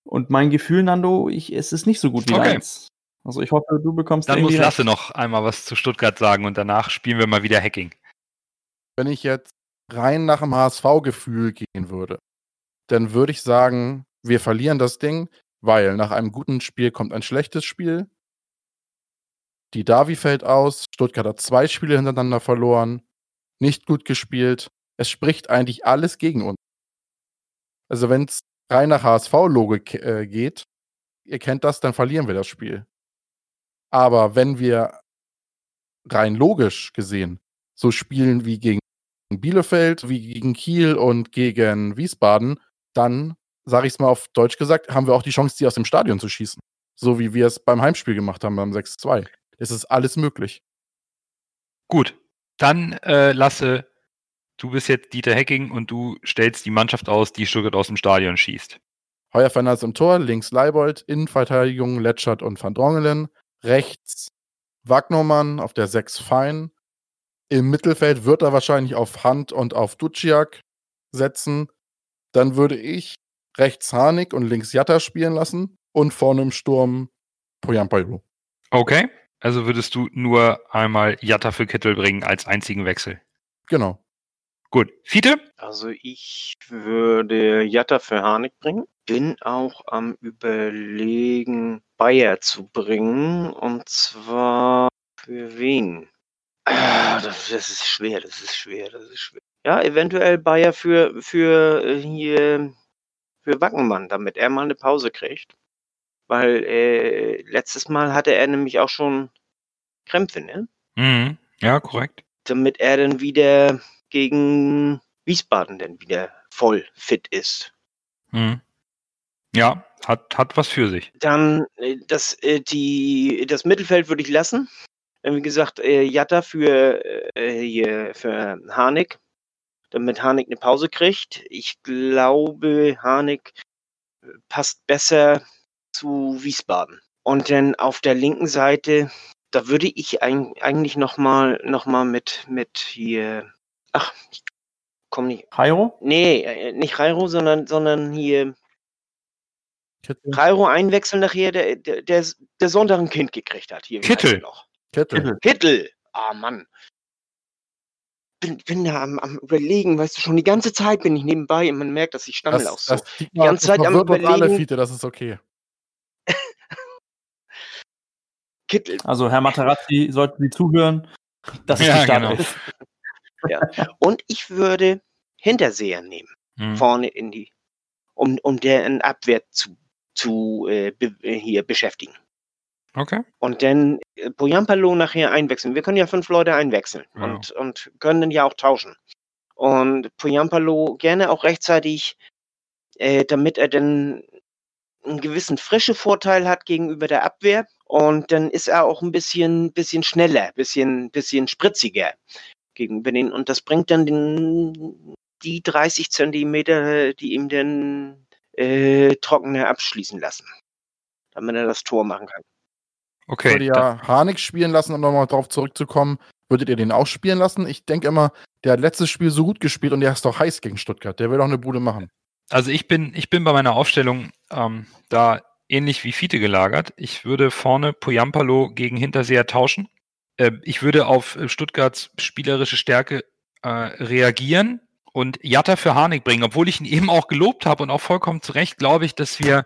und mein Gefühl, Nando, ich, es ist nicht so gut wie Okay. deins. Also ich hoffe, du bekommst Dann muss Lasse noch einmal was zu Stuttgart sagen und danach spielen wir mal wieder Hacking. Wenn ich jetzt rein nach dem HSV-Gefühl gehen würde, dann würde ich sagen, wir verlieren das Ding, weil nach einem guten Spiel kommt ein schlechtes Spiel. Die Davi fällt aus. Stuttgart hat zwei Spiele hintereinander verloren. Nicht gut gespielt. Es spricht eigentlich alles gegen uns. Also wenn es rein nach HSV-Logik äh, geht, ihr kennt das, dann verlieren wir das Spiel. Aber wenn wir rein logisch gesehen so spielen wie gegen Bielefeld, wie gegen Kiel und gegen Wiesbaden, dann, sage ich es mal auf Deutsch gesagt, haben wir auch die Chance, die aus dem Stadion zu schießen. So wie wir es beim Heimspiel gemacht haben, beim 6-2. Es ist alles möglich. Gut, dann äh, Lasse, du bist jetzt Dieter Hecking und du stellst die Mannschaft aus, die Stuttgart aus dem Stadion schießt. Heuer Fernandes im Tor, links Leibold, Innenverteidigung Letschert und Van Drongelen, rechts Wagnermann, auf der 6 Fein. Im Mittelfeld wird er wahrscheinlich auf Hand und auf Duciak setzen. Dann würde ich rechts Harnik und links Jatta spielen lassen und vorne im Sturm Poyampalo. Okay, also würdest du nur einmal Jatta für Kittel bringen als einzigen Wechsel. Genau. Gut, Fiete? Also ich würde Jatta für Harnik bringen. Bin auch am überlegen, Bayer zu bringen. Und zwar für wen? Ah, das, das ist schwer, das ist schwer, das ist schwer. Ja, eventuell Bayer für, für äh, hier für Wackenmann, damit er mal eine Pause kriegt. Weil äh, letztes Mal hatte er nämlich auch schon Krämpfe, ne? Mhm. Ja, korrekt. damit er dann wieder gegen Wiesbaden dann wieder voll fit ist. Mhm. Ja, hat, hat was für sich. Dann äh, das, äh, die, das Mittelfeld würde ich lassen. Wie gesagt, Jatta für, für Harnik. Damit Harnik eine Pause kriegt. Ich glaube, Harnik äh, passt besser zu Wiesbaden. Und dann auf der linken Seite, da würde ich eigentlich nochmal noch mal mit, mit hier, ach, ich komme nicht, Jairo? nee, äh, nicht Rairo, sondern, sondern hier Kittel. Rairo einwechseln nachher, der, der, der, der Sonntag ein Kind gekriegt hat. Hier, Kittel. Noch? Kittel. Hittel. Ah, Mann. Bin, bin da am, am überlegen, weißt du, schon die ganze Zeit bin ich nebenbei und man merkt, dass ich stammel auch Das, so. das, Dietmar, ganze Zeit am alle, Überlegen. Fiete, das ist okay. Kittel. Also Herr Materazzi, sollten Sie zuhören. Das ist Ja, die Startelf. Und ich würde Hinterseher nehmen, Hm. vorne in die, um, um deren Abwehr zu, zu äh, be, äh, hier beschäftigen. Okay. Und dann äh, Poyampalo nachher einwechseln. Wir können ja fünf Leute einwechseln Ja. und, und können dann ja auch tauschen. Und Poyampalo gerne auch rechtzeitig, äh, damit er dann einen gewissen frische Vorteil hat gegenüber der Abwehr. Und dann ist er auch ein bisschen, bisschen schneller, bisschen, bisschen spritziger gegenüber den. Und das bringt dann den, die 30 Zentimeter, die ihm dann äh, trockener abschließen lassen. Damit er das Tor machen kann. Ich Okay. würde ja Harnik spielen lassen, um nochmal darauf zurückzukommen. Würdet ihr den auch spielen lassen? Ich denke immer, der hat letztes Spiel so gut gespielt und der ist doch heiß gegen Stuttgart. Der will doch eine Bude machen. Also ich bin, ich bin bei meiner Aufstellung ähm, da ähnlich wie Fiete gelagert. Ich würde vorne Poyampalo gegen Hinterseher tauschen. Äh, ich würde auf Stuttgarts spielerische Stärke äh, reagieren und Jatta für Harnik bringen. Obwohl ich ihn eben auch gelobt habe und auch vollkommen zu Recht, glaube ich, dass wir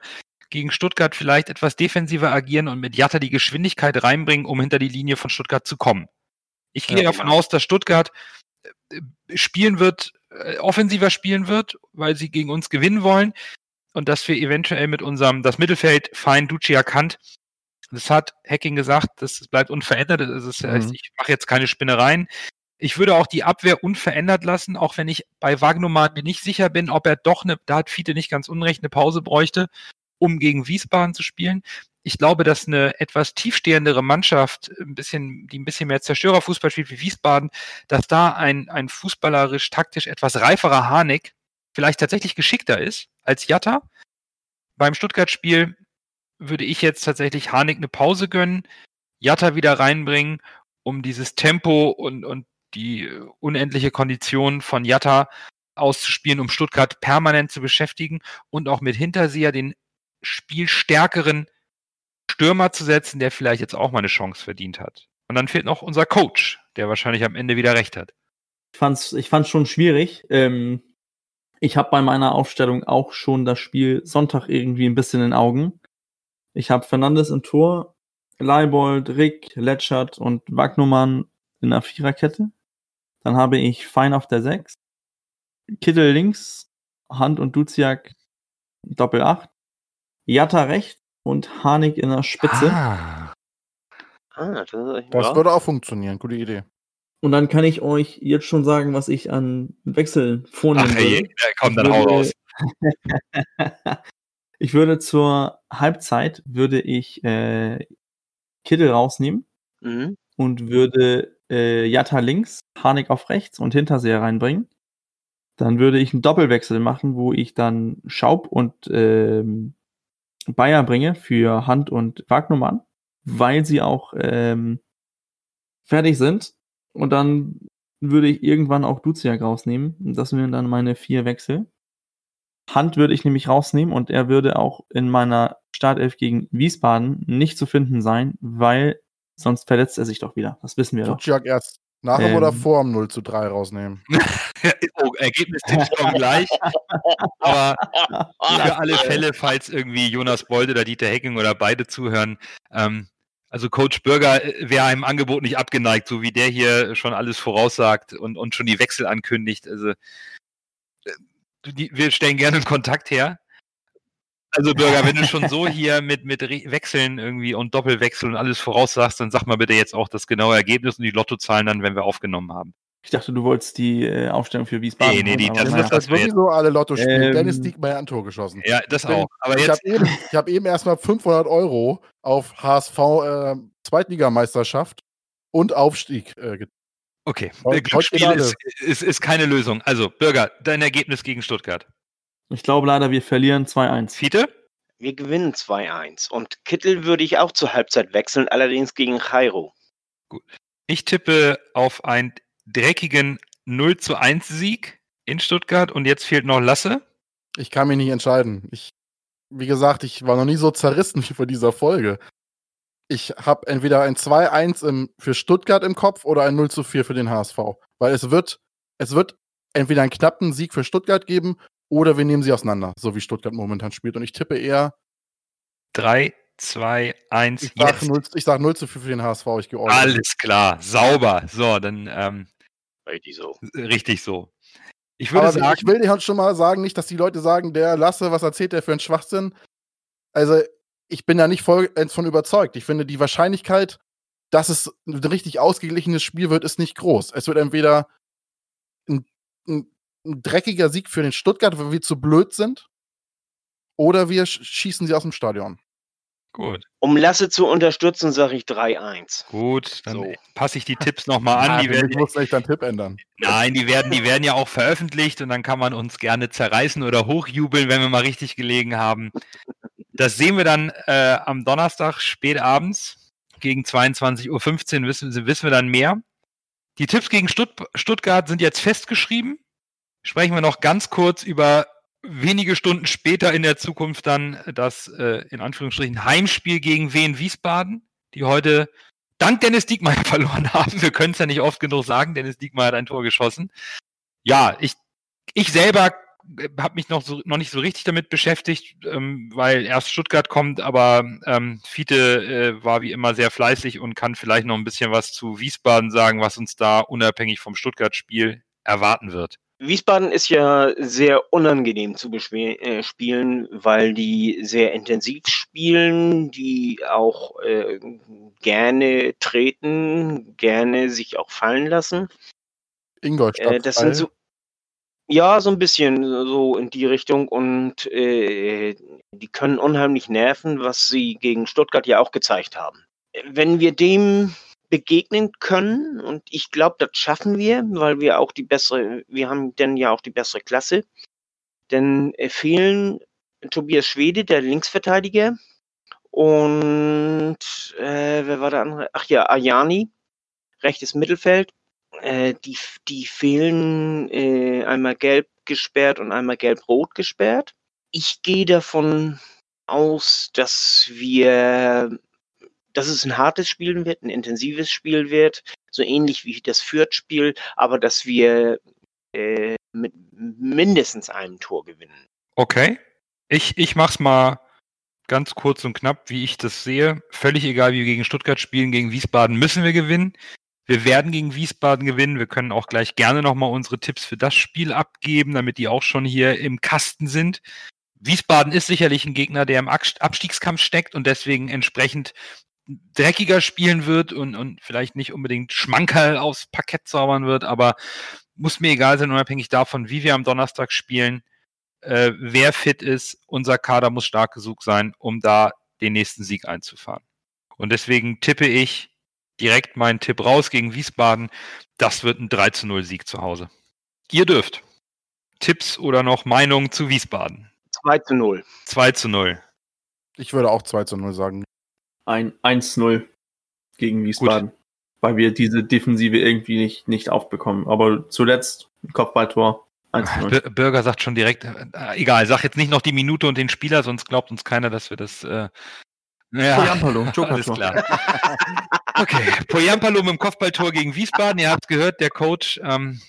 gegen Stuttgart vielleicht etwas defensiver agieren und mit Jatta die Geschwindigkeit reinbringen, um hinter die Linie von Stuttgart zu kommen. Ich gehe Ja, davon genau. aus, dass Stuttgart äh, spielen wird, äh, offensiver spielen wird, weil sie gegen uns gewinnen wollen und dass wir eventuell mit unserem, das Mittelfeld fein Ducci erkannt. Das hat Hacking gesagt, das bleibt unverändert. Das ist, Mhm. ich mache jetzt keine Spinnereien. Ich würde auch die Abwehr unverändert lassen, auch wenn ich bei Wagnumann mir nicht sicher bin, ob er doch eine, da hat Fiete nicht ganz unrecht, eine Pause bräuchte, um gegen Wiesbaden zu spielen. Ich glaube, dass eine etwas tiefstehendere Mannschaft, ein bisschen, die ein bisschen mehr Zerstörerfußball spielt wie Wiesbaden, dass da ein, ein fußballerisch, taktisch etwas reiferer Harnik vielleicht tatsächlich geschickter ist als Jatta. Beim Stuttgart-Spiel würde ich jetzt tatsächlich Harnik eine Pause gönnen, Jatta wieder reinbringen, um dieses Tempo und, und die unendliche Kondition von Jatta auszuspielen, um Stuttgart permanent zu beschäftigen und auch mit Hinterseher den spielstärkeren Stürmer zu setzen, der vielleicht jetzt auch mal eine Chance verdient hat. Und dann fehlt noch unser Coach, der wahrscheinlich am Ende wieder recht hat. Ich fand's, ich fand's schon schwierig. Ähm, ich habe bei meiner Aufstellung auch schon das Spiel Sonntag irgendwie ein bisschen in den Augen. Ich habe Fernandes im Tor, Leibold, Rick, Letschert und Wagnumann in der Viererkette. Dann habe ich Fein auf der 6, Kittel links, Hand und Duziak Doppel 8, Jatta rechts und Harnik in der Spitze. Ah. Ah, das, Das würde auch funktionieren. Gute Idee. Und dann kann ich euch jetzt schon sagen, was ich an Wechsel vornehmen Ach, würde. ey, ja, komm, dann Ich hau würde- raus. ich würde zur Halbzeit würde ich äh, Kittel rausnehmen Mhm. und würde äh, Jatta links, Harnik auf rechts und Hinterseher reinbringen. Dann würde ich einen Doppelwechsel machen, wo ich dann Schaub und ähm, Bayer bringe für Hand und Wagnumann, weil sie auch ähm, fertig sind. Und dann würde ich irgendwann auch Duziak rausnehmen. Das wären dann meine vier Wechsel. Hand würde ich nämlich rausnehmen und er würde auch in meiner Startelf gegen Wiesbaden nicht zu finden sein, weil sonst verletzt er sich doch wieder. Das wissen wir doch. Duciak erst nach dem oder Ähm. vor dem 0 zu 3 rausnehmen. oh, Ergebnistipps kommen gleich. Aber für alle Fälle, falls irgendwie Jonas Bold oder Dieter Hecking oder beide zuhören, ähm, also Coach Bürger äh, wäre einem Angebot nicht abgeneigt, so wie der hier schon alles voraussagt und, und schon die Wechsel ankündigt. Also äh, die, wir stellen gerne einen Kontakt her. Also Bürger, wenn du schon so hier mit, mit Wechseln irgendwie und Doppelwechseln und alles voraussagst, dann sag mal bitte jetzt auch das genaue Ergebnis und die Lottozahlen dann, wenn wir aufgenommen haben. Ich dachte, du wolltest die äh, Aufstellung für Wiesbaden. Nee, nee, die- das naja. das sowieso alle Lotto spielen. Ähm. Dennis Diekmeyer ein Tor geschossen. Ja, das auch. Aber Ich habe eben, ich hab eben erstmal 500 Euro auf HSV äh, Zweitligameisterschaft und Aufstieg. Äh, get- Okay, Glücksspiel ist, ist, ist keine Lösung. Also, Bürger, dein Ergebnis gegen Stuttgart. Ich glaube leider, wir verlieren 2-1. Fiete? Wir gewinnen 2-1. Und Kittel würde ich auch zur Halbzeit wechseln, allerdings gegen Jairo. Ich tippe auf einen dreckigen 0 zu 1 Sieg in Stuttgart und jetzt fehlt noch Lasse. Ich kann mich nicht entscheiden. Ich, wie gesagt, ich war noch nie so zerrissen wie vor dieser Folge. Ich habe entweder ein 2-1 im- für Stuttgart im Kopf oder ein 0 zu 4 für den HSV. Weil es wird, es wird entweder einen knappen Sieg für Stuttgart geben oder wir nehmen sie auseinander, so wie Stuttgart momentan spielt. Und ich tippe eher, 3, 2, 1, ich sage jetzt. 0, ich sag 0 zu 4 für den HSV. Ich gehe. Alles klar, sauber. So, dann ähm, Richtig so. richtig so. Ich würde Aber sagen, ich will dir halt schon mal sagen, nicht, dass die Leute sagen, der Lasse, was erzählt der für einen Schwachsinn. Also, ich bin da nicht voll von überzeugt. Ich finde, die Wahrscheinlichkeit, dass es ein richtig ausgeglichenes Spiel wird, ist nicht groß. Es wird entweder ein, ein, ein dreckiger Sieg für den Stuttgart, weil wir zu blöd sind, oder wir sch- schießen sie aus dem Stadion. gut, Um Lasse zu unterstützen, sage ich 3-1. gut, dann So. passe ich die Tipps nochmal an. Ah, Die werden, muss echt dein Tipp ändern. nein, die werden, die werden ja auch veröffentlicht und dann kann man uns gerne zerreißen oder hochjubeln, wenn wir mal richtig gelegen haben. Das sehen wir dann äh, am Donnerstag spät abends gegen 22.15 Uhr wissen, wissen wir dann mehr. Die Tipps gegen Stutt Stuttgart sind jetzt festgeschrieben. Sprechen wir noch ganz kurz über wenige Stunden später in der Zukunft dann das äh, in Anführungsstrichen Heimspiel gegen Wien Wiesbaden, die heute dank Dennis Diekmeyer verloren haben. Wir können es ja nicht oft genug sagen. Dennis Diekmeyer hat ein Tor geschossen. Ja, ich, ich selber habe mich noch, so, noch nicht so richtig damit beschäftigt, ähm, weil erst Stuttgart kommt, aber ähm, Fiete äh, war wie immer sehr fleißig und kann vielleicht noch ein bisschen was zu Wiesbaden sagen, was uns da unabhängig vom Stuttgart-Spiel erwarten wird. Wiesbaden ist ja sehr unangenehm zu äh, spielen, weil die sehr intensiv spielen, die auch äh, gerne treten, gerne sich auch fallen lassen. Ingolstadt. Äh, das sind so, ja, so ein bisschen so in die Richtung und äh, die können unheimlich nerven, was sie gegen Stuttgart ja auch gezeigt haben. Wenn wir dem begegnen können und ich glaube, das schaffen wir, weil wir auch die bessere, wir haben dann ja auch die bessere Klasse, denn äh, fehlen Tobias Schwede, der Linksverteidiger und äh, wer war der andere? Ach ja, Ayani, rechtes Mittelfeld äh, die, die fehlen äh, einmal gelb gesperrt und einmal gelb-rot gesperrt. Ich gehe davon aus, dass wir, dass es ein hartes Spiel wird, ein intensives Spiel wird, so ähnlich wie das Fürth-Spiel, aber dass wir äh, mit mindestens einem Tor gewinnen. Okay. Ich, ich mach's mal ganz kurz und knapp, wie ich das sehe. Völlig egal, wie wir gegen Stuttgart spielen, gegen Wiesbaden müssen wir gewinnen. Wir werden gegen Wiesbaden gewinnen. Wir können auch gleich gerne nochmal unsere Tipps für das Spiel abgeben, damit die auch schon hier im Kasten sind. Wiesbaden ist sicherlich ein Gegner, der im Abst- Abstiegskampf steckt und deswegen entsprechend dreckiger spielen wird und, und vielleicht nicht unbedingt Schmankerl aufs Parkett zaubern wird, aber muss mir egal sein, unabhängig davon, wie wir am Donnerstag spielen, äh, wer fit ist. Unser Kader muss stark genug sein, um da den nächsten Sieg einzufahren. Und deswegen tippe ich direkt meinen Tipp raus gegen Wiesbaden. Das wird ein 3 zu 0 Sieg zu Hause. Ihr dürft. Tipps oder noch Meinungen zu Wiesbaden? 2 zu 0. 2 zu 0. Ich würde auch 2 zu 0 sagen. Ein 1-0 gegen Wiesbaden. Weil wir diese Defensive irgendwie nicht, nicht aufbekommen. Aber zuletzt ein Kopfballtor 1-0. Bir- Bürger sagt schon direkt, äh, egal, sag jetzt nicht noch die Minute und den Spieler, sonst glaubt uns keiner, dass wir das. Äh, ja, Poyampalo, alles klar. Okay, Poyampalo mit dem Kopfballtor gegen Wiesbaden. Ihr habt gehört, der Coach, ähm,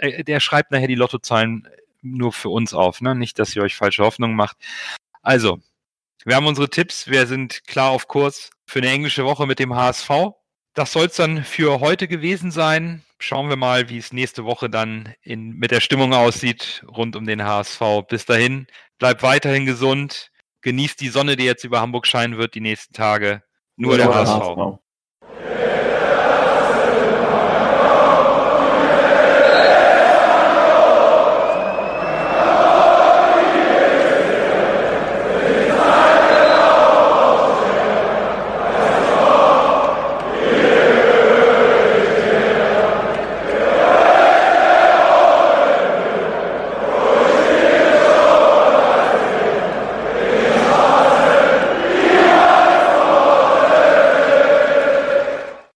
äh, der schreibt nachher die Lottozahlen nur für uns auf, ne? Nicht, dass ihr euch falsche Hoffnungen macht. Also, wir haben unsere Tipps. Wir sind klar auf Kurs für eine englische Woche mit dem HSV. Das soll es dann für heute gewesen sein. Schauen wir mal, wie es nächste Woche dann in, mit der Stimmung aussieht rund um den HSV. Bis dahin, bleibt weiterhin gesund. Genießt die Sonne, die jetzt über Hamburg scheinen wird die nächsten Tage. Nur der HSV.